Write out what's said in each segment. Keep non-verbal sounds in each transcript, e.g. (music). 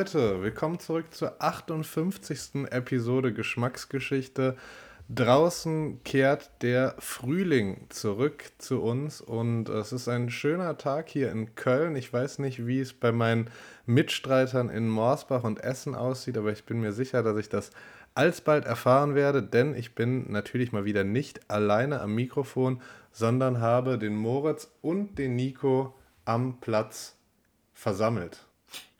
Leute, willkommen zurück zur 58. Episode Geschmacksgeschichte. Draußen kehrt der Frühling zurück zu uns und es ist ein schöner Tag hier in Köln. Ich weiß nicht, wie es bei meinen Mitstreitern in Morsbach und Essen aussieht, aber ich bin mir sicher, dass ich das alsbald erfahren werde, denn ich bin natürlich mal wieder nicht alleine am Mikrofon, sondern habe den Moritz und den Nico am Platz versammelt.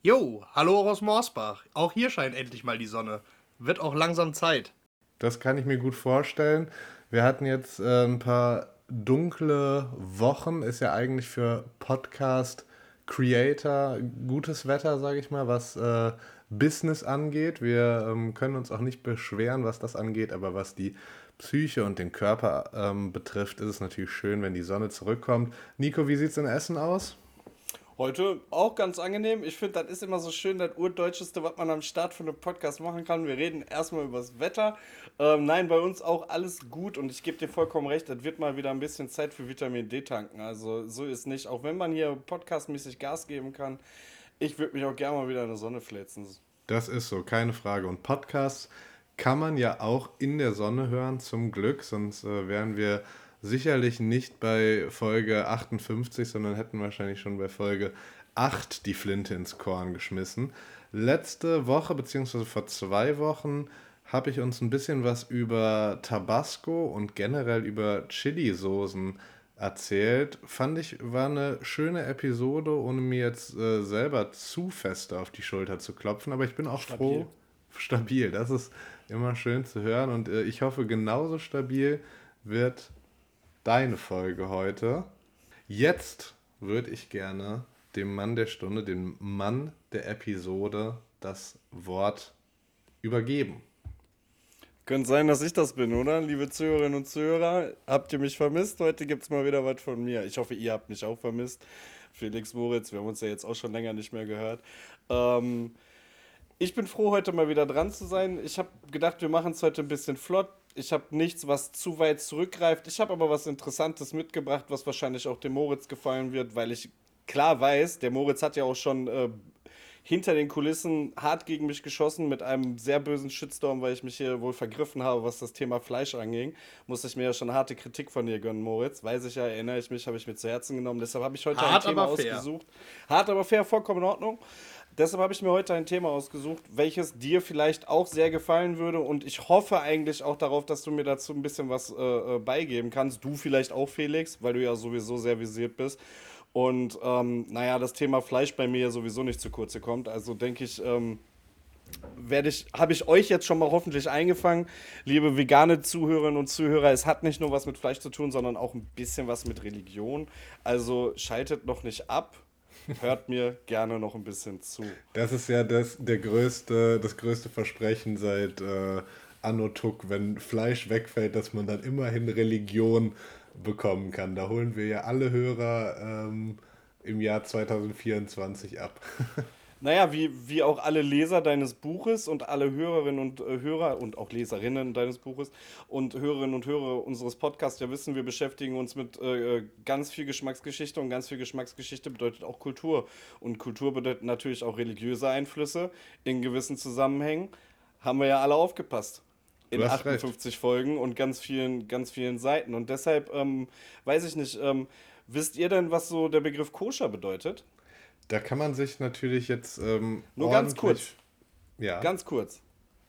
Jo, hallo aus Morsbach. Auch hier scheint endlich mal die Sonne. Wird auch langsam Zeit. Das kann ich mir gut vorstellen. Wir hatten jetzt äh, ein paar dunkle Wochen. Ist ja eigentlich für Podcast Creator gutes Wetter, sage ich mal, was äh, Business angeht. Wir ähm, können uns auch nicht beschweren, was das angeht, aber was die Psyche und den Körper ähm, betrifft, ist es natürlich schön, wenn die Sonne zurückkommt. Nico, wie sieht es in Essen aus? Heute auch ganz angenehm. Ich finde, das ist immer so schön, das Urdeutscheste, was man am Start von einem Podcast machen kann. Wir reden erstmal über das Wetter. Ähm, nein, bei uns auch alles gut und ich gebe dir vollkommen recht, es wird mal wieder ein bisschen Zeit für Vitamin D tanken. Also so ist nicht. Auch wenn man hier podcastmäßig Gas geben kann, ich würde mich auch gerne mal wieder in der Sonne fläzen. Das ist so, keine Frage. Und Podcasts kann man ja auch in der Sonne hören, zum Glück, sonst äh, wären wir sicherlich nicht bei Folge 58, sondern hätten wahrscheinlich schon bei Folge 8 die Flinte ins Korn geschmissen. Letzte Woche, beziehungsweise vor zwei Wochen, habe ich uns ein bisschen was über Tabasco und generell über Chili-Soßen erzählt. Fand ich, war eine schöne Episode, ohne mir jetzt äh, selber zu fest auf die Schulter zu klopfen. Aber ich bin auch stabil. froh. Stabil, das ist immer schön zu hören. Und äh, ich hoffe, genauso stabil wird deine Folge heute. Jetzt würde ich gerne dem Mann der Stunde, dem Mann der Episode, das Wort übergeben. Könnte sein, dass ich das bin, oder? Liebe Zuhörerinnen und Zuhörer, habt ihr mich vermisst? Heute gibt es mal wieder was von mir. Ich hoffe, ihr habt mich auch vermisst. Felix Moritz, wir haben uns ja jetzt auch schon länger nicht mehr gehört. Ähm, ich bin froh, heute mal wieder dran zu sein. Ich habe gedacht, wir machen es heute ein bisschen flott ich habe nichts, was zu weit zurückgreift. Ich habe aber was Interessantes mitgebracht, was wahrscheinlich auch dem Moritz gefallen wird, weil ich klar weiß, der Moritz hat ja auch schon äh, hinter den Kulissen hart gegen mich geschossen mit einem sehr bösen Shitstorm, weil ich mich hier wohl vergriffen habe, was das Thema Fleisch anging. Musste ich mir ja schon harte Kritik von dir gönnen, Moritz. Weiß ich ja, erinnere ich mich, habe ich mir zu Herzen genommen. Deshalb habe ich heute hart, ein Thema ausgesucht. Hart, aber fair, vollkommen in Ordnung. Deshalb habe ich mir heute ein Thema ausgesucht, welches dir vielleicht auch sehr gefallen würde und ich hoffe eigentlich auch darauf, dass du mir dazu ein bisschen was äh, äh, beigeben kannst. Du vielleicht auch, Felix, weil du ja sowieso sehr visiert bist. Und ähm, naja, das Thema Fleisch bei mir ja sowieso nicht zu kurz kommt. Also denke ich, ähm, ich, habe ich euch jetzt schon mal hoffentlich eingefangen, liebe vegane Zuhörerinnen und Zuhörer. Es hat nicht nur was mit Fleisch zu tun, sondern auch ein bisschen was mit Religion. Also schaltet noch nicht ab hört mir gerne noch ein bisschen zu. Das ist ja das, der größte, das größte Versprechen seit äh, Anno wenn Fleisch wegfällt, dass man dann immerhin Religion bekommen kann. Da holen wir ja alle Hörer ähm, im Jahr 2024 ab. (laughs) Naja, wie, wie auch alle Leser deines Buches und alle Hörerinnen und äh, Hörer und auch Leserinnen deines Buches und Hörerinnen und Hörer unseres Podcasts ja wissen, wir beschäftigen uns mit äh, ganz viel Geschmacksgeschichte und ganz viel Geschmacksgeschichte bedeutet auch Kultur. Und Kultur bedeutet natürlich auch religiöse Einflüsse in gewissen Zusammenhängen. Haben wir ja alle aufgepasst in 58 recht. Folgen und ganz vielen, ganz vielen Seiten. Und deshalb ähm, weiß ich nicht, ähm, wisst ihr denn, was so der Begriff Koscher bedeutet? Da kann man sich natürlich jetzt. Ähm, Nur ganz kurz. Ja. Ganz kurz.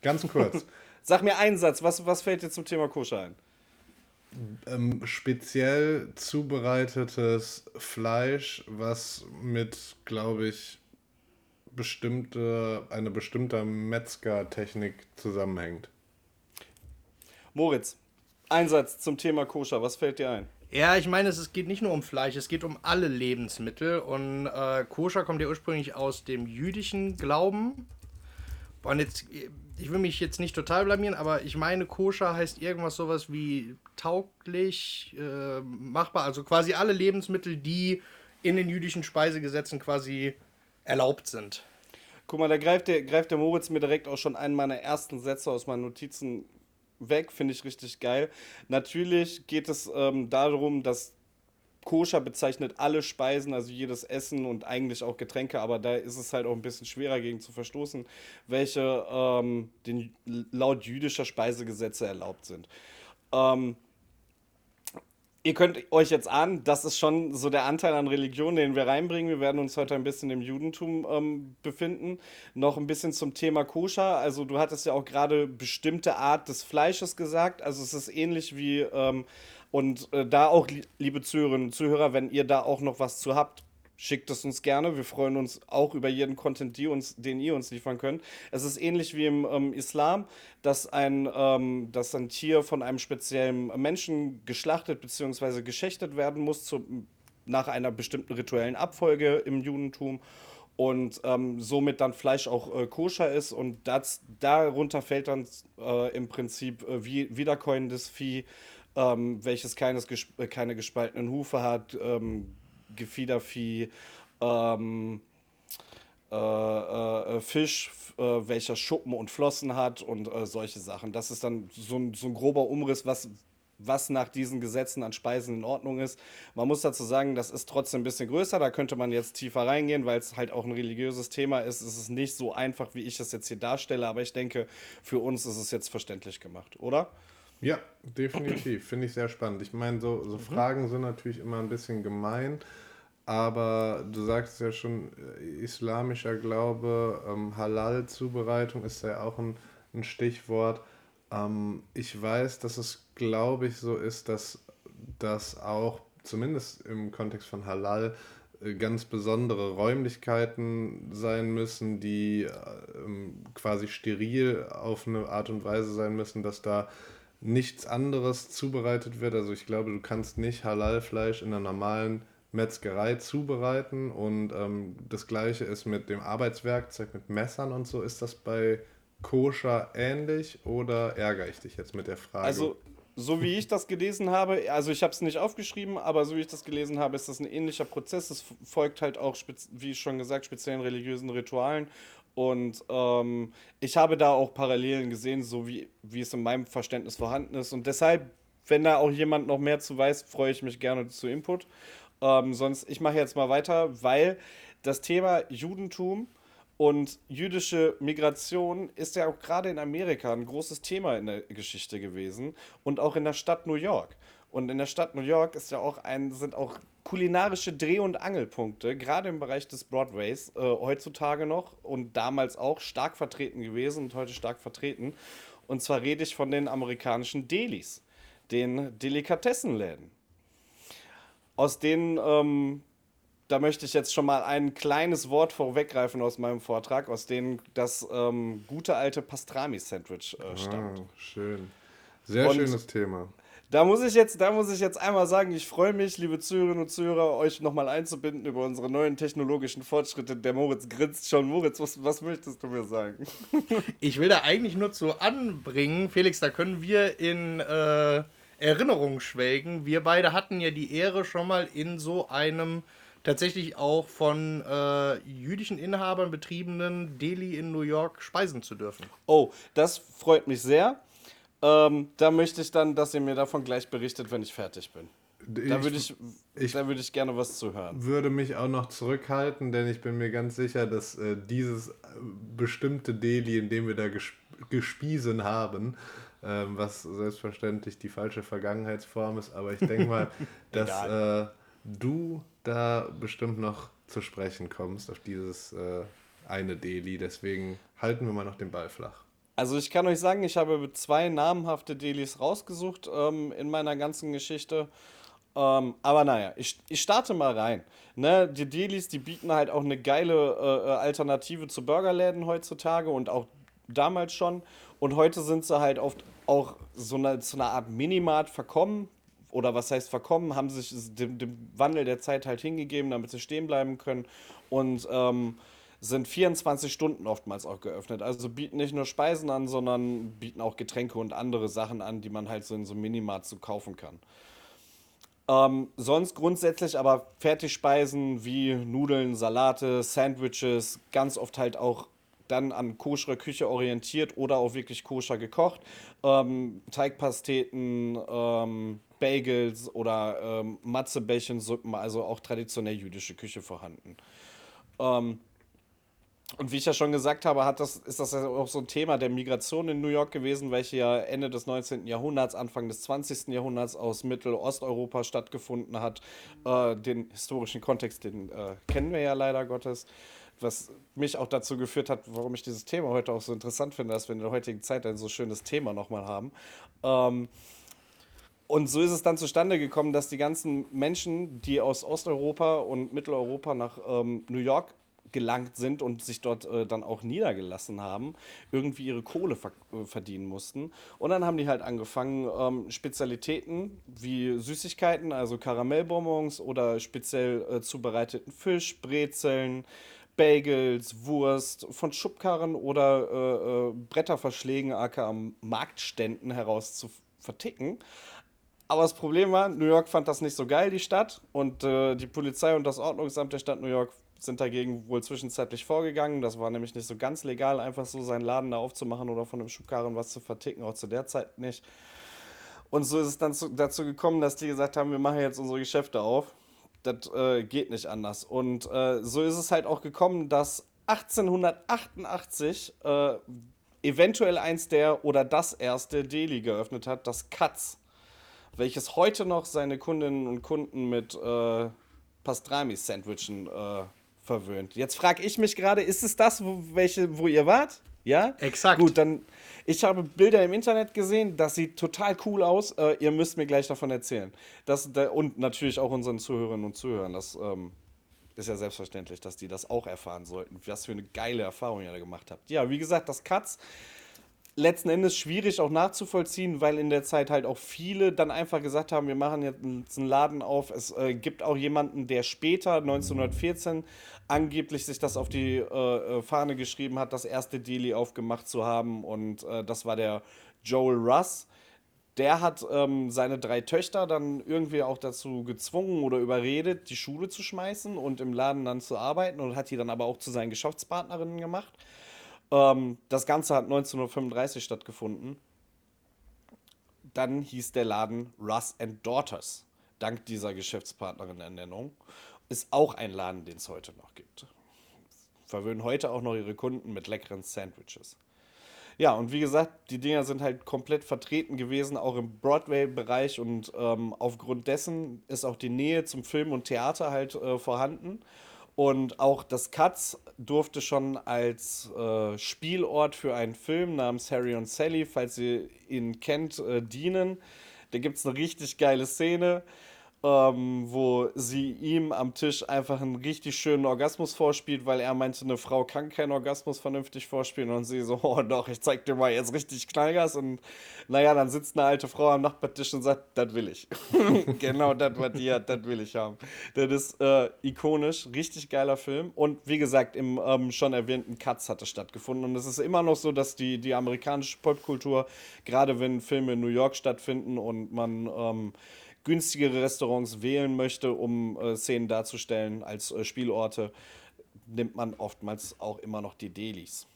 Ganz kurz. (laughs) Sag mir einen Satz, was, was fällt dir zum Thema Koscher ein? Ähm, speziell zubereitetes Fleisch, was mit, glaube ich, bestimmte, eine bestimmte Metzgertechnik zusammenhängt. Moritz, ein Satz zum Thema Koscher, was fällt dir ein? Ja, ich meine, es geht nicht nur um Fleisch, es geht um alle Lebensmittel. Und äh, Koscher kommt ja ursprünglich aus dem jüdischen Glauben. Und jetzt, ich will mich jetzt nicht total blamieren, aber ich meine, Koscher heißt irgendwas sowas wie tauglich, äh, machbar. Also quasi alle Lebensmittel, die in den jüdischen Speisegesetzen quasi erlaubt sind. Guck mal, da greift der, greift der Moritz mir direkt auch schon einen meiner ersten Sätze aus meinen Notizen weg, finde ich richtig geil. Natürlich geht es ähm, darum, dass Koscher bezeichnet alle Speisen, also jedes Essen und eigentlich auch Getränke, aber da ist es halt auch ein bisschen schwerer gegen zu verstoßen, welche ähm, den, laut jüdischer Speisegesetze erlaubt sind. Ähm, ihr könnt euch jetzt ahnen, das ist schon so der Anteil an Religion, den wir reinbringen. Wir werden uns heute ein bisschen im Judentum ähm, befinden. Noch ein bisschen zum Thema Koscher. Also du hattest ja auch gerade bestimmte Art des Fleisches gesagt. Also es ist ähnlich wie ähm, und äh, da auch, liebe Zuhörerinnen und Zuhörer, wenn ihr da auch noch was zu habt, schickt es uns gerne. Wir freuen uns auch über jeden Content, die uns, den ihr uns liefern könnt. Es ist ähnlich wie im ähm, Islam, dass ein, ähm, dass ein Tier von einem speziellen Menschen geschlachtet bzw. geschächtet werden muss zu, nach einer bestimmten rituellen Abfolge im Judentum und ähm, somit dann Fleisch auch äh, koscher ist und das, darunter fällt dann äh, im Prinzip äh, wie, wiederkäuendes Vieh, ähm, welches keines, äh, keine gespaltenen Hufe hat, ähm, Gefiedervieh, ähm, äh, äh, äh, Fisch, äh, welcher Schuppen und Flossen hat und äh, solche Sachen. Das ist dann so ein, so ein grober Umriss, was, was nach diesen Gesetzen an Speisen in Ordnung ist. Man muss dazu sagen, das ist trotzdem ein bisschen größer. Da könnte man jetzt tiefer reingehen, weil es halt auch ein religiöses Thema ist. Es ist nicht so einfach, wie ich es jetzt hier darstelle, aber ich denke, für uns ist es jetzt verständlich gemacht, oder? Ja, definitiv. Finde ich sehr spannend. Ich meine, so, so mhm. Fragen sind natürlich immer ein bisschen gemein, aber du sagst ja schon, äh, islamischer Glaube, ähm, Halal-Zubereitung ist ja auch ein, ein Stichwort. Ähm, ich weiß, dass es, glaube ich, so ist, dass das auch, zumindest im Kontext von Halal, äh, ganz besondere Räumlichkeiten sein müssen, die äh, quasi steril auf eine Art und Weise sein müssen, dass da nichts anderes zubereitet wird. Also ich glaube, du kannst nicht Halalfleisch in einer normalen Metzgerei zubereiten. Und ähm, das gleiche ist mit dem Arbeitswerkzeug, mit Messern und so. Ist das bei Koscher ähnlich oder ärgere ich dich jetzt mit der Frage? Also, so wie ich das gelesen habe, also ich habe es nicht aufgeschrieben, aber so wie ich das gelesen habe, ist das ein ähnlicher Prozess. Es folgt halt auch, wie schon gesagt, speziellen religiösen Ritualen. Und ähm, ich habe da auch Parallelen gesehen, so wie, wie es in meinem Verständnis vorhanden ist. Und deshalb, wenn da auch jemand noch mehr zu weiß, freue ich mich gerne zu Input. Ähm, sonst, ich mache jetzt mal weiter, weil das Thema Judentum und jüdische Migration ist ja auch gerade in Amerika ein großes Thema in der Geschichte gewesen und auch in der Stadt New York. Und in der Stadt New York ist ja auch ein, sind auch kulinarische Dreh- und Angelpunkte, gerade im Bereich des Broadways, äh, heutzutage noch und damals auch stark vertreten gewesen und heute stark vertreten. Und zwar rede ich von den amerikanischen Delis, den Delikatessenläden. Aus denen, ähm, da möchte ich jetzt schon mal ein kleines Wort vorweggreifen aus meinem Vortrag, aus denen das ähm, gute alte Pastrami-Sandwich äh, stammt. Ah, schön. Sehr und schönes Thema. Da muss ich jetzt, da muss ich jetzt einmal sagen, ich freue mich, liebe Zuhörerinnen und Zuhörer, euch nochmal einzubinden über unsere neuen technologischen Fortschritte. Der Moritz grinst schon. Moritz, was, was möchtest du mir sagen? (laughs) Ich will da eigentlich nur zu anbringen, Felix, da können wir in äh, Erinnerung schwelgen. Wir beide hatten ja die Ehre, schon mal in so einem tatsächlich auch von äh, jüdischen Inhabern betriebenen Deli in New York speisen zu dürfen. Oh, das freut mich sehr. Ähm, da möchte ich dann, dass ihr mir davon gleich berichtet, wenn ich fertig bin. da würde ich, ich, würd ich gerne was zu hören. würde mich auch noch zurückhalten, denn ich bin mir ganz sicher, dass äh, dieses äh, bestimmte Deli, in dem wir da gesp gespiesen haben, äh, was selbstverständlich die falsche Vergangenheitsform ist, aber ich denke mal, (laughs) dass äh, du da bestimmt noch zu sprechen kommst auf dieses äh, eine Deli. Deswegen halten wir mal noch den Ball flach. Also ich kann euch sagen, ich habe zwei namhafte Delis rausgesucht ähm, in meiner ganzen Geschichte. Ähm, aber naja, ich, ich starte mal rein. Ne, die Delis, die bieten halt auch eine geile äh, äh, Alternative zu Burgerläden heutzutage und auch damals schon. Und heute sind sie halt oft auch so eine, so eine Art Minimart verkommen. Oder was heißt verkommen, haben sich dem, dem Wandel der Zeit halt hingegeben, damit sie stehen bleiben können. Und ähm, sind 24 Stunden oftmals auch geöffnet. Also bieten nicht nur Speisen an, sondern bieten auch Getränke und andere Sachen an, die man halt so in so einem Minimarkt so kaufen kann. Ähm, sonst grundsätzlich aber Fertigspeisen wie Nudeln, Salate, Sandwiches, ganz oft halt auch dann an koschere Küche orientiert oder auch wirklich koscher gekocht. Ähm, Teigpasteten, ähm, Bagels oder ähm, Matzebällchensuppen, also auch traditionell jüdische Küche vorhanden. Ähm, und wie ich ja schon gesagt habe, hat das, ist das ja auch so ein Thema der Migration in New York gewesen, welche ja Ende des 19. Jahrhunderts, Anfang des 20. Jahrhunderts aus Mittelosteuropa stattgefunden hat. Äh, den historischen Kontext, den äh, kennen wir ja leider Gottes. Was mich auch dazu geführt hat, warum ich dieses Thema heute auch so interessant finde, dass wir in der heutigen Zeit ein so schönes Thema nochmal haben. Ähm, und so ist es dann zustande gekommen, dass die ganzen Menschen, die aus Osteuropa und Mitteleuropa nach ähm, New York gelangt sind und sich dort äh, dann auch niedergelassen haben, irgendwie ihre Kohle ver äh, verdienen mussten. Und dann haben die halt angefangen, ähm, Spezialitäten wie Süßigkeiten, also Karamellbonbons oder speziell äh, zubereiteten Fisch, Brezeln, Bagels, Wurst von Schubkarren oder äh, äh, Bretterverschlägen, aka Marktständen heraus zu verticken. Aber das Problem war, New York fand das nicht so geil, die Stadt. Und äh, die Polizei und das Ordnungsamt der Stadt New York sind dagegen wohl zwischenzeitlich vorgegangen. Das war nämlich nicht so ganz legal, einfach so seinen Laden da aufzumachen oder von einem Schubkarren was zu verticken, auch zu der Zeit nicht. Und so ist es dann zu, dazu gekommen, dass die gesagt haben, wir machen jetzt unsere Geschäfte auf. Das äh, geht nicht anders. Und äh, so ist es halt auch gekommen, dass 1888 äh, eventuell eins der oder das erste Deli geöffnet hat, das Katz, welches heute noch seine Kundinnen und Kunden mit äh, Pastrami-Sandwichen äh, verwöhnt. Jetzt frage ich mich gerade, ist es das, wo, welche, wo ihr wart? Ja? Exakt. Gut, dann, ich habe Bilder im Internet gesehen, das sieht total cool aus. Äh, ihr müsst mir gleich davon erzählen. Das, da, und natürlich auch unseren Zuhörerinnen und Zuhörern. Das ähm, ist ja selbstverständlich, dass die das auch erfahren sollten. Was für eine geile Erfahrung ihr da gemacht habt. Ja, wie gesagt, das Katz letzten Endes schwierig auch nachzuvollziehen, weil in der Zeit halt auch viele dann einfach gesagt haben, wir machen jetzt einen Laden auf. Es äh, gibt auch jemanden, der später, 1914, angeblich sich das auf die äh, äh, Fahne geschrieben hat, das erste Deli aufgemacht zu haben. Und äh, das war der Joel Russ. Der hat ähm, seine drei Töchter dann irgendwie auch dazu gezwungen oder überredet, die Schule zu schmeißen und im Laden dann zu arbeiten und hat die dann aber auch zu seinen Geschäftspartnerinnen gemacht. Ähm, das Ganze hat 1935 stattgefunden. Dann hieß der Laden Russ and Daughters, dank dieser Geschäftspartnerin-Ernennung. Ist auch ein Laden, den es heute noch gibt. Verwöhnen heute auch noch ihre Kunden mit leckeren Sandwiches. Ja, und wie gesagt, die Dinger sind halt komplett vertreten gewesen, auch im Broadway-Bereich und ähm, aufgrund dessen ist auch die Nähe zum Film und Theater halt äh, vorhanden. Und auch das Katz durfte schon als äh, Spielort für einen Film namens Harry und Sally, falls ihr ihn kennt, äh, dienen. Da gibt es eine richtig geile Szene ähm, wo sie ihm am Tisch einfach einen richtig schönen Orgasmus vorspielt, weil er meinte, eine Frau kann keinen Orgasmus vernünftig vorspielen und sie so, oh doch, ich zeig dir mal jetzt richtig Knallgas und naja, dann sitzt eine alte Frau am Nachbartisch und sagt, das will ich. (laughs) genau das, was die hat, das will ich haben. Das ist äh, ikonisch, richtig geiler Film und wie gesagt, im ähm, schon erwähnten Cuts hat es stattgefunden und es ist immer noch so, dass die, die amerikanische Popkultur, gerade wenn Filme in New York stattfinden und man ähm, günstigere Restaurants wählen möchte, um äh, Szenen darzustellen als äh, Spielorte, nimmt man oftmals auch immer noch die Delis.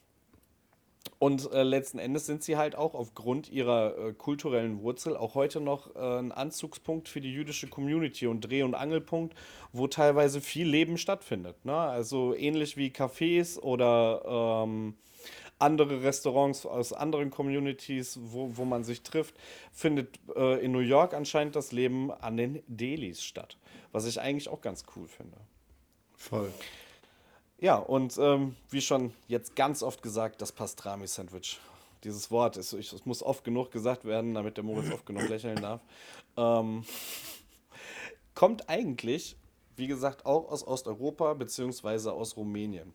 Und äh, letzten Endes sind sie halt auch aufgrund ihrer äh, kulturellen Wurzel auch heute noch äh, ein Anzugspunkt für die jüdische Community und Dreh- und Angelpunkt, wo teilweise viel Leben stattfindet. Ne? Also ähnlich wie Cafés oder ähm, andere Restaurants aus anderen Communities, wo, wo man sich trifft, findet äh, in New York anscheinend das Leben an den Delis statt. Was ich eigentlich auch ganz cool finde. Voll. Ja, und ähm, wie schon jetzt ganz oft gesagt, das Pastrami-Sandwich. Dieses Wort, ist, es muss oft genug gesagt werden, damit der Moritz oft genug lächeln darf. Ähm, kommt eigentlich, wie gesagt, auch aus Osteuropa bzw. aus Rumänien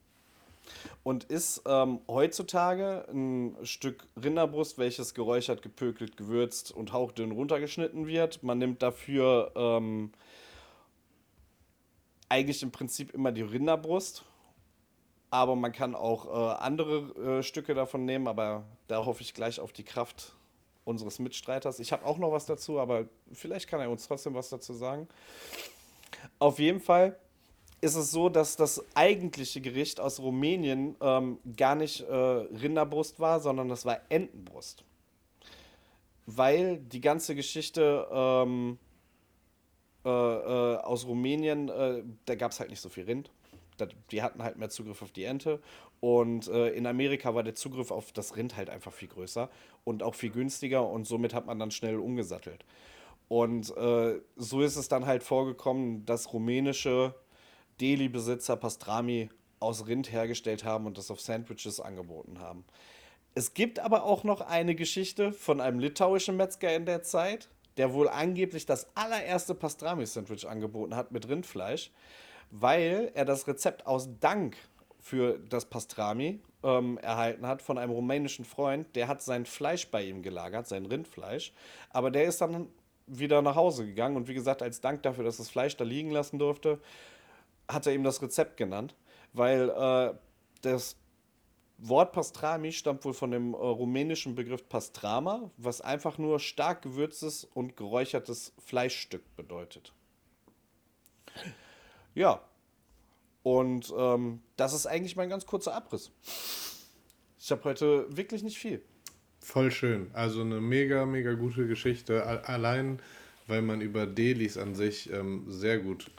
und ist ähm, heutzutage ein Stück Rinderbrust, welches geräuchert, gepökelt, gewürzt und hauchdünn runtergeschnitten wird. Man nimmt dafür ähm, eigentlich im Prinzip immer die Rinderbrust, aber man kann auch äh, andere äh, Stücke davon nehmen, aber da hoffe ich gleich auf die Kraft unseres Mitstreiters. Ich habe auch noch was dazu, aber vielleicht kann er uns trotzdem was dazu sagen. Auf jeden Fall ist es so, dass das eigentliche Gericht aus Rumänien ähm, gar nicht äh, Rinderbrust war, sondern das war Entenbrust. Weil die ganze Geschichte ähm, äh, äh, aus Rumänien, äh, da gab es halt nicht so viel Rind. Die hatten halt mehr Zugriff auf die Ente. Und äh, in Amerika war der Zugriff auf das Rind halt einfach viel größer und auch viel günstiger. Und somit hat man dann schnell umgesattelt. Und äh, so ist es dann halt vorgekommen, dass rumänische Deli-Besitzer Pastrami aus Rind hergestellt haben und das auf Sandwiches angeboten haben. Es gibt aber auch noch eine Geschichte von einem litauischen Metzger in der Zeit, der wohl angeblich das allererste Pastrami-Sandwich angeboten hat mit Rindfleisch, weil er das Rezept aus Dank für das Pastrami ähm, erhalten hat von einem rumänischen Freund. Der hat sein Fleisch bei ihm gelagert, sein Rindfleisch, aber der ist dann wieder nach Hause gegangen und wie gesagt, als Dank dafür, dass das Fleisch da liegen lassen durfte, hat er ihm das Rezept genannt, weil äh, das Wort Pastrami stammt wohl von dem äh, rumänischen Begriff Pastrama, was einfach nur stark gewürztes und geräuchertes Fleischstück bedeutet. Ja, und ähm, das ist eigentlich mein ganz kurzer Abriss. Ich habe heute wirklich nicht viel. Voll schön. Also eine mega, mega gute Geschichte. Allein, weil man über Delis an sich ähm, sehr gut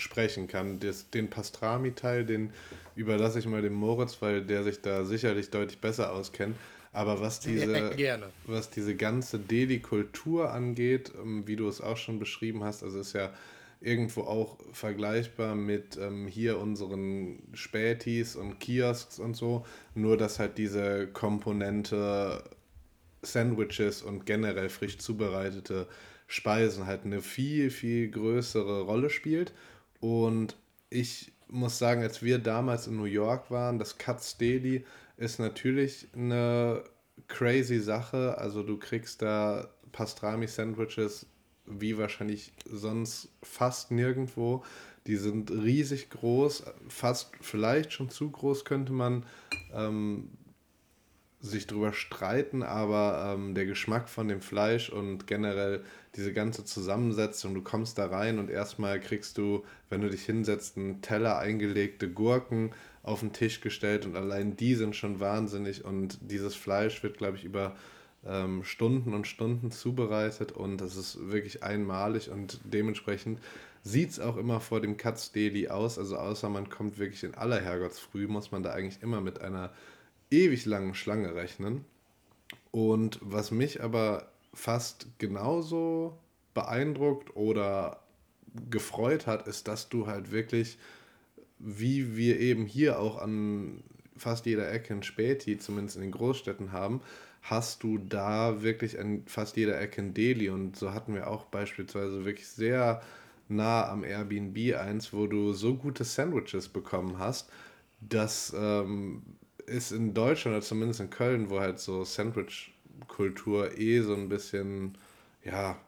sprechen kann. Das, den Pastrami-Teil, den überlasse ich mal dem Moritz, weil der sich da sicherlich deutlich besser auskennt. Aber was diese, Gerne. was diese ganze Deli-Kultur angeht, ähm, wie du es auch schon beschrieben hast, also ist ja irgendwo auch vergleichbar mit ähm, hier unseren Spätis und Kiosks und so, nur dass halt diese Komponente Sandwiches und generell frisch zubereitete Speisen halt eine viel, viel größere Rolle spielt und ich muss sagen, als wir damals in New York waren, das Cuts Daily ist natürlich eine crazy Sache. Also du kriegst da Pastrami-Sandwiches wie wahrscheinlich sonst fast nirgendwo. Die sind riesig groß, fast vielleicht schon zu groß könnte man ähm, sich drüber streiten, aber ähm, der Geschmack von dem Fleisch und generell diese ganze Zusammensetzung, du kommst da rein und erstmal kriegst du, wenn du dich hinsetzt, einen Teller eingelegte Gurken auf den Tisch gestellt und allein die sind schon wahnsinnig und dieses Fleisch wird, glaube ich, über ähm, Stunden und Stunden zubereitet und das ist wirklich einmalig und dementsprechend sieht es auch immer vor dem Katz Deli aus, also außer man kommt wirklich in aller Herrgottsfrüh, muss man da eigentlich immer mit einer ewig langen Schlange rechnen. Und was mich aber fast genauso beeindruckt oder gefreut hat, ist, dass du halt wirklich, wie wir eben hier auch an fast jeder Ecke ein Späti, zumindest in den Großstädten haben, hast du da wirklich an fast jeder Ecke ein Deli. Und so hatten wir auch beispielsweise wirklich sehr nah am Airbnb eins, wo du so gute Sandwiches bekommen hast, dass ähm, ist in Deutschland oder zumindest in Köln, wo halt so Sandwich-Kultur eh so ein bisschen, ja,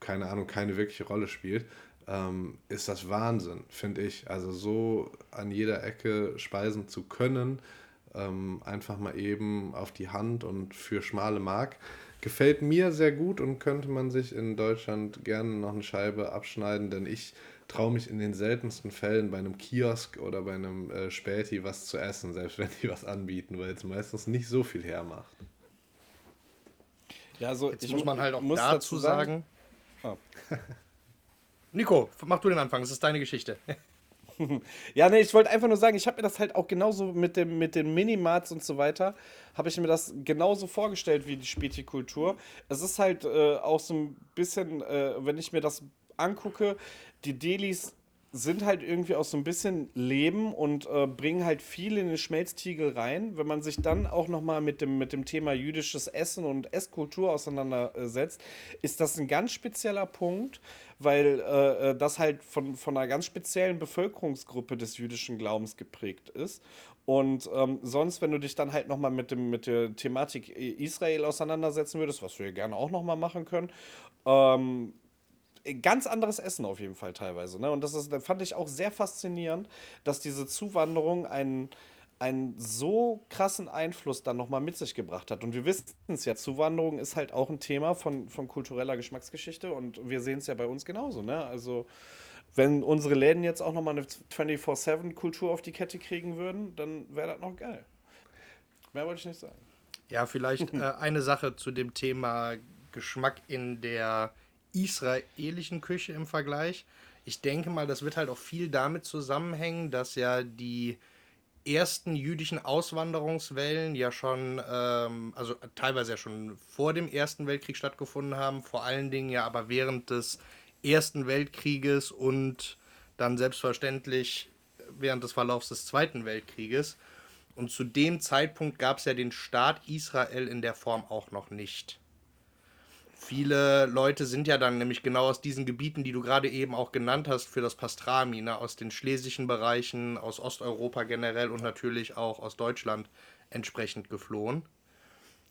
keine Ahnung, keine wirkliche Rolle spielt, ähm, ist das Wahnsinn, finde ich. Also so an jeder Ecke speisen zu können, ähm, einfach mal eben auf die Hand und für schmale Mark. Gefällt mir sehr gut und könnte man sich in Deutschland gerne noch eine Scheibe abschneiden, denn ich traue mich in den seltensten Fällen bei einem Kiosk oder bei einem äh, Späti was zu essen, selbst wenn die was anbieten, weil es meistens nicht so viel hermacht. Ja, also Jetzt muss man halt auch muss dazu sagen. sagen oh. (laughs) Nico, mach du den Anfang, es ist deine Geschichte. (laughs) ja, nee, ich wollte einfach nur sagen, ich habe mir das halt auch genauso mit, dem, mit den Minimarts und so weiter, habe ich mir das genauso vorgestellt wie die Spätikultur. Es ist halt äh, auch so ein bisschen, äh, wenn ich mir das angucke, die Delis sind halt irgendwie auch so ein bisschen Leben und äh, bringen halt viel in den Schmelztiegel rein. Wenn man sich dann auch nochmal mit dem, mit dem Thema jüdisches Essen und Esskultur auseinandersetzt, ist das ein ganz spezieller Punkt, weil äh, äh, das halt von, von einer ganz speziellen Bevölkerungsgruppe des jüdischen Glaubens geprägt ist. Und ähm, sonst, wenn du dich dann halt nochmal mit, mit der Thematik Israel auseinandersetzen würdest, was wir gerne auch nochmal machen können, ähm, ganz anderes Essen auf jeden Fall teilweise. Ne? Und das ist, fand ich auch sehr faszinierend, dass diese Zuwanderung einen, einen so krassen Einfluss dann nochmal mit sich gebracht hat. Und wir wissen es ja, Zuwanderung ist halt auch ein Thema von, von kultureller Geschmacksgeschichte und wir sehen es ja bei uns genauso. Ne? Also wenn unsere Läden jetzt auch nochmal eine 24-7-Kultur auf die Kette kriegen würden, dann wäre das noch geil. Mehr wollte ich nicht sagen. Ja, vielleicht (laughs) äh, eine Sache zu dem Thema Geschmack in der israelischen Küche im Vergleich. Ich denke mal, das wird halt auch viel damit zusammenhängen, dass ja die ersten jüdischen Auswanderungswellen ja schon, ähm, also teilweise ja schon vor dem Ersten Weltkrieg stattgefunden haben, vor allen Dingen ja aber während des Ersten Weltkrieges und dann selbstverständlich während des Verlaufs des Zweiten Weltkrieges. Und zu dem Zeitpunkt gab es ja den Staat Israel in der Form auch noch nicht. Viele Leute sind ja dann nämlich genau aus diesen Gebieten, die du gerade eben auch genannt hast, für das Pastrami, ne, aus den schlesischen Bereichen, aus Osteuropa generell und natürlich auch aus Deutschland entsprechend geflohen.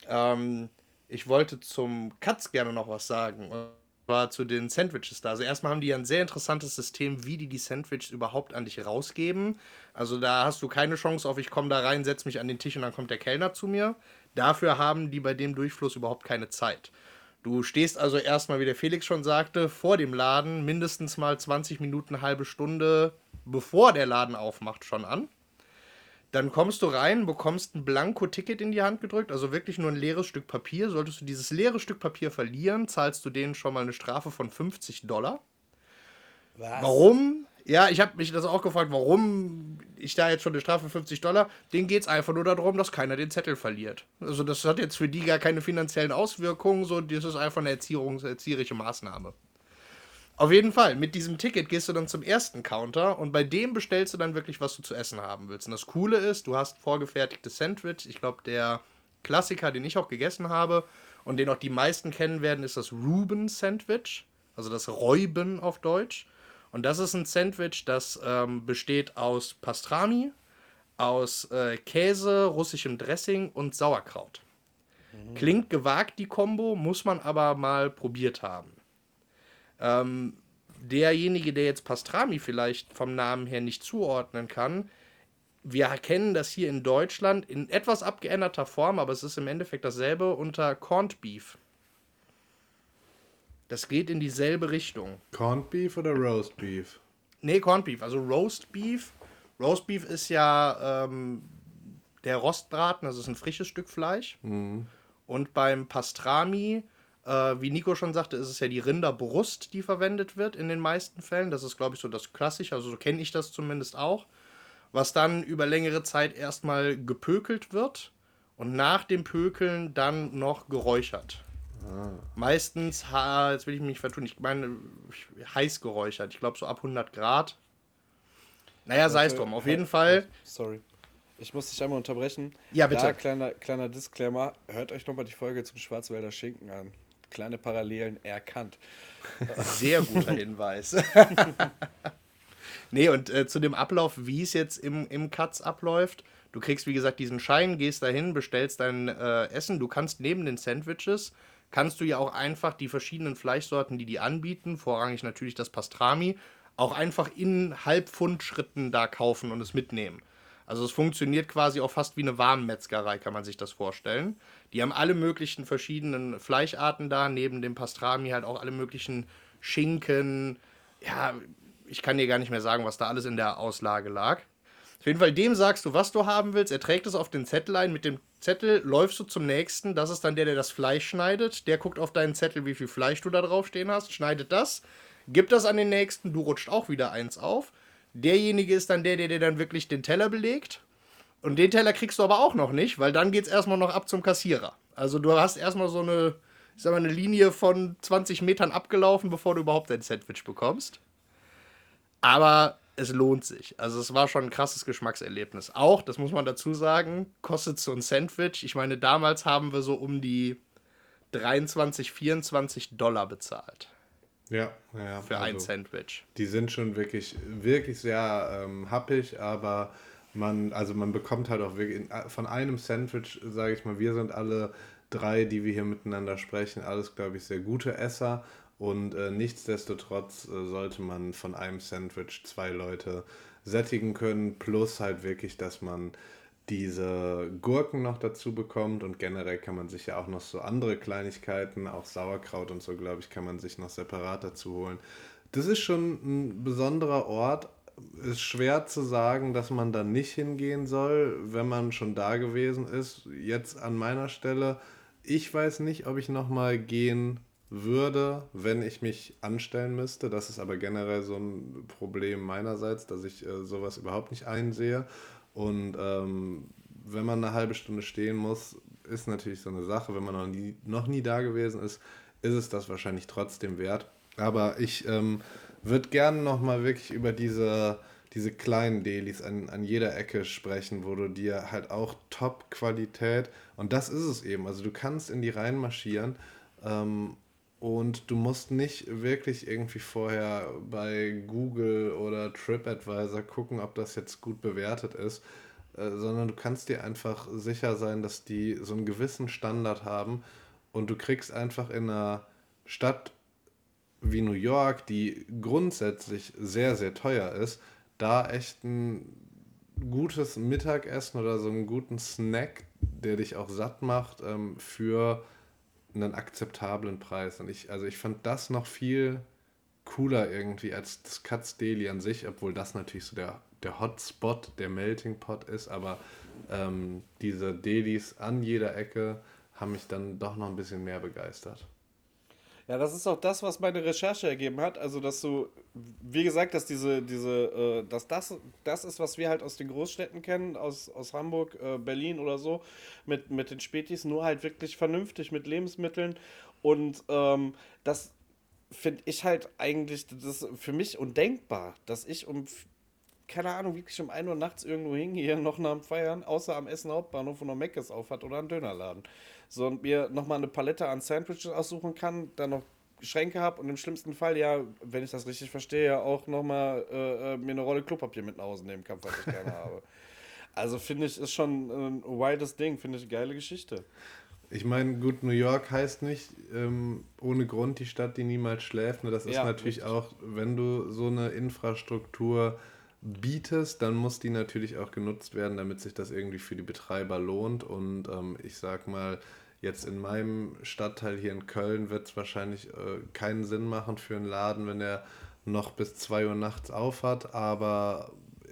Ähm, ich wollte zum Katz gerne noch was sagen. Und zwar zu den Sandwiches da. Also erstmal haben die ja ein sehr interessantes System, wie die die Sandwiches überhaupt an dich rausgeben. Also da hast du keine Chance auf, ich komme da rein, setze mich an den Tisch und dann kommt der Kellner zu mir. Dafür haben die bei dem Durchfluss überhaupt keine Zeit. Du stehst also erstmal, wie der Felix schon sagte, vor dem Laden mindestens mal 20 Minuten, halbe Stunde, bevor der Laden aufmacht, schon an. Dann kommst du rein, bekommst ein Blanko-Ticket in die Hand gedrückt, also wirklich nur ein leeres Stück Papier. Solltest du dieses leere Stück Papier verlieren, zahlst du denen schon mal eine Strafe von 50 Dollar. Was? Warum? Ja, ich habe mich das auch gefragt, warum ich da jetzt schon eine Strafe 50 Dollar. Denen geht es einfach nur darum, dass keiner den Zettel verliert. Also das hat jetzt für die gar keine finanziellen Auswirkungen, so das ist einfach eine Erziehungs erzieherische Maßnahme. Auf jeden Fall, mit diesem Ticket gehst du dann zum ersten Counter und bei dem bestellst du dann wirklich, was du zu essen haben willst. Und das Coole ist, du hast vorgefertigte Sandwich. Ich glaube, der Klassiker, den ich auch gegessen habe und den auch die meisten kennen werden, ist das Reuben Sandwich. Also das Räuben auf Deutsch. Und das ist ein Sandwich, das ähm, besteht aus Pastrami, aus äh, Käse, russischem Dressing und Sauerkraut. Mhm. Klingt gewagt, die Kombo, muss man aber mal probiert haben. Ähm, derjenige, der jetzt Pastrami vielleicht vom Namen her nicht zuordnen kann, wir kennen das hier in Deutschland in etwas abgeänderter Form, aber es ist im Endeffekt dasselbe unter Corned Beef. Das geht in dieselbe Richtung. Corned Beef oder Roast Beef? Nee, Corned Beef. Also Roast Beef. Roast Beef ist ja ähm, der Rostbraten, das ist ein frisches Stück Fleisch. Mhm. Und beim Pastrami, äh, wie Nico schon sagte, ist es ja die Rinderbrust, die verwendet wird in den meisten Fällen. Das ist, glaube ich, so das Klassische, also so kenne ich das zumindest auch. Was dann über längere Zeit erstmal gepökelt wird und nach dem Pökeln dann noch geräuchert. Ah. Meistens, jetzt will ich mich vertun, ich meine heiß geräuchert. Ich glaube so ab 100 Grad. Naja, sei es drum. Auf jeden Fall. Sorry. Ich muss dich einmal unterbrechen. Ja, bitte. Da, kleiner, kleiner Disclaimer. Hört euch nochmal die Folge zum Schwarzwälder Schinken an. Kleine Parallelen erkannt. Sehr guter (laughs) Hinweis. nee, und äh, zu dem Ablauf, wie es jetzt im, im Katz abläuft. Du kriegst, wie gesagt, diesen Schein, gehst dahin, bestellst dein äh, Essen. Du kannst neben den Sandwiches kannst du ja auch einfach die verschiedenen Fleischsorten, die die anbieten, vorrangig natürlich das Pastrami, auch einfach in Halbpfund-Schritten da kaufen und es mitnehmen. Also es funktioniert quasi auch fast wie eine Warmmetzgerei, kann man sich das vorstellen. Die haben alle möglichen verschiedenen Fleischarten da, neben dem Pastrami halt auch alle möglichen Schinken. Ja, ich kann dir gar nicht mehr sagen, was da alles in der Auslage lag. Auf jeden Fall, dem sagst du, was du haben willst. Er trägt es auf den Zettel ein. Mit dem Zettel läufst du zum nächsten. Das ist dann der, der das Fleisch schneidet. Der guckt auf deinen Zettel, wie viel Fleisch du da drauf stehen hast, schneidet das, gibt das an den nächsten. Du rutscht auch wieder eins auf. Derjenige ist dann der, der dir dann wirklich den Teller belegt. Und den Teller kriegst du aber auch noch nicht, weil dann geht es erstmal noch ab zum Kassierer. Also du hast erstmal so eine, ich sag mal, eine Linie von 20 Metern abgelaufen, bevor du überhaupt dein Sandwich bekommst. Aber es lohnt sich. Also es war schon ein krasses Geschmackserlebnis. Auch, das muss man dazu sagen, kostet so ein Sandwich. Ich meine, damals haben wir so um die 23, 24 Dollar bezahlt. Ja, ja. Für also, ein Sandwich. Die sind schon wirklich, wirklich sehr ähm, happig, aber man, also man bekommt halt auch wirklich von einem Sandwich, sage ich mal, wir sind alle drei, die wir hier miteinander sprechen, alles, glaube ich, sehr gute Esser und äh, nichtsdestotrotz äh, sollte man von einem Sandwich zwei Leute sättigen können, plus halt wirklich, dass man diese Gurken noch dazu bekommt und generell kann man sich ja auch noch so andere Kleinigkeiten, auch Sauerkraut und so, glaube ich, kann man sich noch separat dazu holen. das ist schon ein besonderer Ort. Ist schwer zu sagen, dass man da nicht hingehen soll, wenn man schon da gewesen ist. Jetzt an meiner Stelle, ich weiß nicht, ob ich nochmal gehen würde, wenn ich mich anstellen müsste. Das ist aber generell so ein Problem meinerseits, dass ich äh, sowas überhaupt nicht einsehe. Und ähm, wenn man eine halbe Stunde stehen muss, ist natürlich so eine Sache. Wenn man noch nie, noch nie da gewesen ist, ist es das wahrscheinlich trotzdem wert. Aber ich ähm, würde gerne nochmal wirklich über diese, diese kleinen Dailies an, an jeder Ecke sprechen, wo du dir halt auch Top-Qualität, und das ist es eben, also du kannst in die Reihen marschieren ähm, und du musst nicht wirklich irgendwie vorher bei Google oder TripAdvisor gucken, ob das jetzt gut bewertet ist, äh, sondern du kannst dir einfach sicher sein, dass die so einen gewissen Standard haben. Und du kriegst einfach in einer Stadt wie New York, die grundsätzlich sehr, sehr teuer ist, da echt ein gutes Mittagessen oder so einen guten Snack, der dich auch satt macht, ähm, für einen akzeptablen Preis. Und ich, also ich fand das noch viel cooler irgendwie als das Katz Deli an sich, obwohl das natürlich so der, der Hotspot, der Melting Pot ist, aber ähm, diese Delis an jeder Ecke haben mich dann doch noch ein bisschen mehr begeistert. Ja, das ist auch das, was meine Recherche ergeben hat. Also, dass du, wie gesagt, dass diese, diese, äh, dass das, das ist, was wir halt aus den Großstädten kennen, aus, aus Hamburg, äh, Berlin oder so, mit, mit den Spätis, nur halt wirklich vernünftig mit Lebensmitteln. Und ähm, das finde ich halt eigentlich, das ist für mich undenkbar, dass ich um keine Ahnung, wirklich um 1 Uhr nachts irgendwo hingehe, noch nach dem Feiern, außer am Essen Hauptbahnhof, wo noch Meckes auf hat oder ein Dönerladen. So und mir nochmal eine Palette an Sandwiches aussuchen kann, dann noch Schränke habe und im schlimmsten Fall, ja, wenn ich das richtig verstehe, ja auch nochmal äh, äh, mir eine Rolle Klopapier mit nach Hause nehmen kann, was ich gerne (laughs) habe. Also finde ich, ist schon ein wides Ding, finde ich eine geile Geschichte. Ich meine, gut, New York heißt nicht ähm, ohne Grund die Stadt, die niemals schläft. Ne? Das ist ja, natürlich richtig. auch, wenn du so eine Infrastruktur bietest, dann muss die natürlich auch genutzt werden, damit sich das irgendwie für die Betreiber lohnt. Und ähm, ich sag mal, jetzt in meinem Stadtteil hier in Köln wird es wahrscheinlich äh, keinen Sinn machen für einen Laden, wenn er noch bis 2 Uhr nachts auf hat. Aber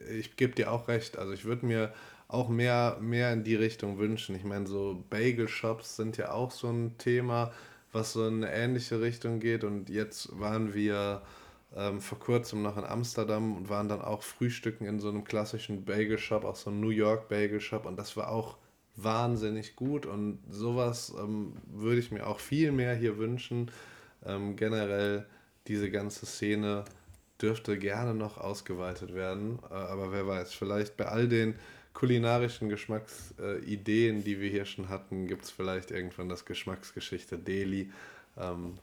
ich gebe dir auch recht. Also ich würde mir auch mehr, mehr in die Richtung wünschen. Ich meine, so Bagel-Shops sind ja auch so ein Thema, was so in eine ähnliche Richtung geht. Und jetzt waren wir ähm, vor kurzem noch in Amsterdam und waren dann auch frühstücken in so einem klassischen Bagel Shop, auch so einem New York Bagel Shop und das war auch wahnsinnig gut und sowas ähm, würde ich mir auch viel mehr hier wünschen. Ähm, generell diese ganze Szene dürfte gerne noch ausgeweitet werden, äh, aber wer weiß, vielleicht bei all den kulinarischen Geschmacksideen, äh, die wir hier schon hatten, gibt es vielleicht irgendwann das Geschmacksgeschichte Delhi. Ähm,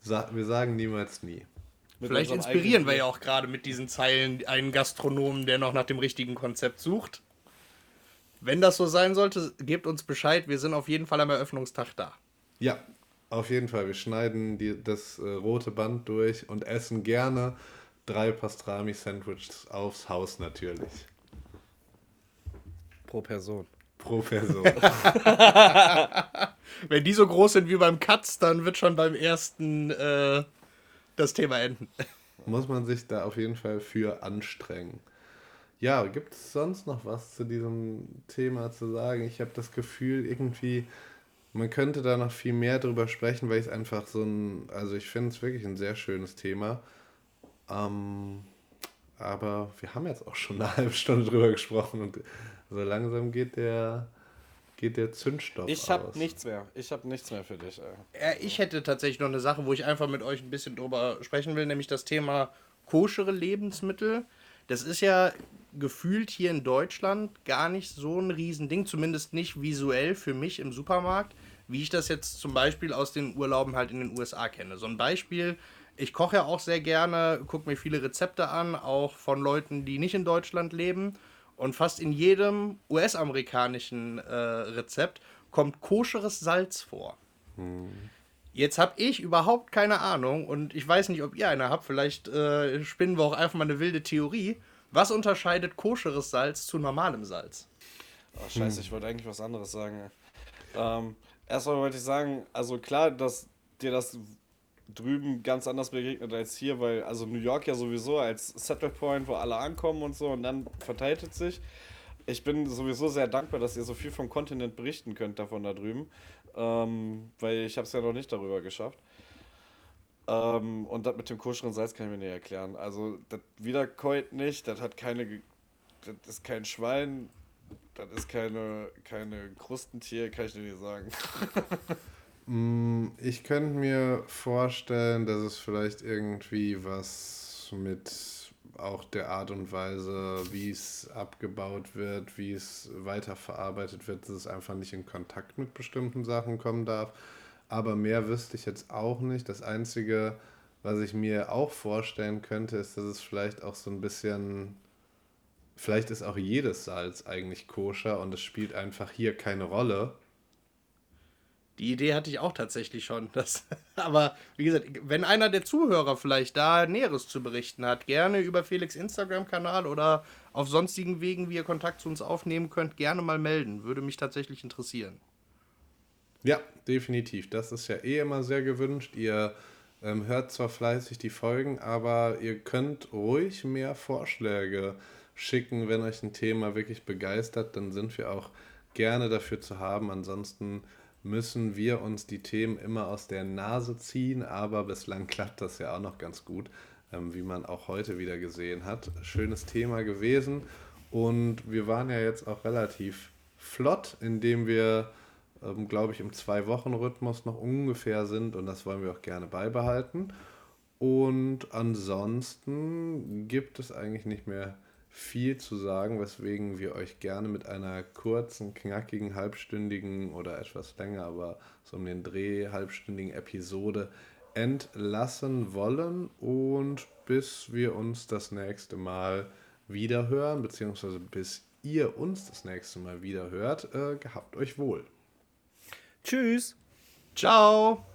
sa wir sagen niemals nie. Vielleicht inspirieren wir ja auch gerade mit diesen Zeilen einen Gastronomen, der noch nach dem richtigen Konzept sucht. Wenn das so sein sollte, gebt uns Bescheid. Wir sind auf jeden Fall am Eröffnungstag da. Ja, auf jeden Fall. Wir schneiden die, das äh, rote Band durch und essen gerne drei Pastrami-Sandwiches aufs Haus natürlich. Pro Person. Pro Person. (laughs) (laughs) Wenn die so groß sind wie beim Katz, dann wird schon beim ersten äh, das Thema enden. Muss man sich da auf jeden Fall für anstrengen. Ja, gibt es sonst noch was zu diesem Thema zu sagen? Ich habe das Gefühl, irgendwie, man könnte da noch viel mehr drüber sprechen, weil ich es einfach so ein, also ich finde es wirklich ein sehr schönes Thema. Ähm, aber wir haben jetzt auch schon eine halbe Stunde drüber gesprochen und so langsam geht der, geht der Zündstoff Ich habe nichts mehr. Ich habe nichts mehr für dich. Ey. Ich hätte tatsächlich noch eine Sache, wo ich einfach mit euch ein bisschen drüber sprechen will, nämlich das Thema koschere Lebensmittel. Das ist ja gefühlt hier in Deutschland gar nicht so ein Riesending, zumindest nicht visuell für mich im Supermarkt, wie ich das jetzt zum Beispiel aus den Urlauben halt in den USA kenne. So ein Beispiel, ich koche ja auch sehr gerne, gucke mir viele Rezepte an, auch von Leuten, die nicht in Deutschland leben. Und fast in jedem US-amerikanischen äh, Rezept kommt koscheres Salz vor. Hm. Jetzt habe ich überhaupt keine Ahnung und ich weiß nicht, ob ihr eine habt. Vielleicht äh, spinnen wir auch einfach mal eine wilde Theorie. Was unterscheidet koscheres Salz zu normalem Salz? Oh, scheiße, hm. ich wollte eigentlich was anderes sagen. Ähm, erstmal wollte ich sagen, also klar, dass dir das drüben ganz anders begegnet als hier, weil also New York ja sowieso als Settle Point, wo alle ankommen und so und dann verteilt es sich. Ich bin sowieso sehr dankbar, dass ihr so viel vom Kontinent berichten könnt davon da drüben, ähm, weil ich habe es ja noch nicht darüber geschafft. Ähm, und das mit dem koscheren Salz kann ich mir nicht erklären. Also das wiederkäut nicht, das hat keine, das ist kein Schwein, das ist keine, keine Krustentier, kann ich dir nicht sagen. (laughs) Mm, ich könnte mir vorstellen, dass es vielleicht irgendwie was mit auch der Art und Weise, wie es abgebaut wird, wie es weiterverarbeitet wird, dass es einfach nicht in Kontakt mit bestimmten Sachen kommen darf. Aber mehr wüsste ich jetzt auch nicht. Das Einzige, was ich mir auch vorstellen könnte, ist, dass es vielleicht auch so ein bisschen, vielleicht ist auch jedes Salz eigentlich koscher und es spielt einfach hier keine Rolle die Idee hatte ich auch tatsächlich schon. (laughs) Das, aber wie gesagt, wenn einer der Zuhörer vielleicht da Näheres zu berichten hat, gerne über Felix Instagram-Kanal oder auf sonstigen Wegen, wie ihr Kontakt zu uns aufnehmen könnt, gerne mal melden. Würde mich tatsächlich interessieren. Ja, definitiv. Das ist ja eh immer sehr gewünscht. Ihr ähm, hört zwar fleißig die Folgen, aber ihr könnt ruhig mehr Vorschläge schicken, wenn euch ein Thema wirklich begeistert. Dann sind wir auch gerne dafür zu haben. Ansonsten müssen wir uns die Themen immer aus der Nase ziehen, aber bislang klappt das ja auch noch ganz gut, ähm, wie man auch heute wieder gesehen hat. Schönes Thema gewesen und wir waren ja jetzt auch relativ flott, indem wir, ähm, glaube ich, im Zwei-Wochen-Rhythmus noch ungefähr sind und das wollen wir auch gerne beibehalten. Und ansonsten gibt es eigentlich nicht mehr viel zu sagen, weswegen wir euch gerne mit einer kurzen, knackigen, halbstündigen oder etwas länger, aber so um den Dreh halbstündigen Episode entlassen wollen und bis wir uns das nächste Mal wieder hören, beziehungsweise bis ihr uns das nächste Mal wieder hört, äh, gehabt euch wohl. Tschüss. Ciao.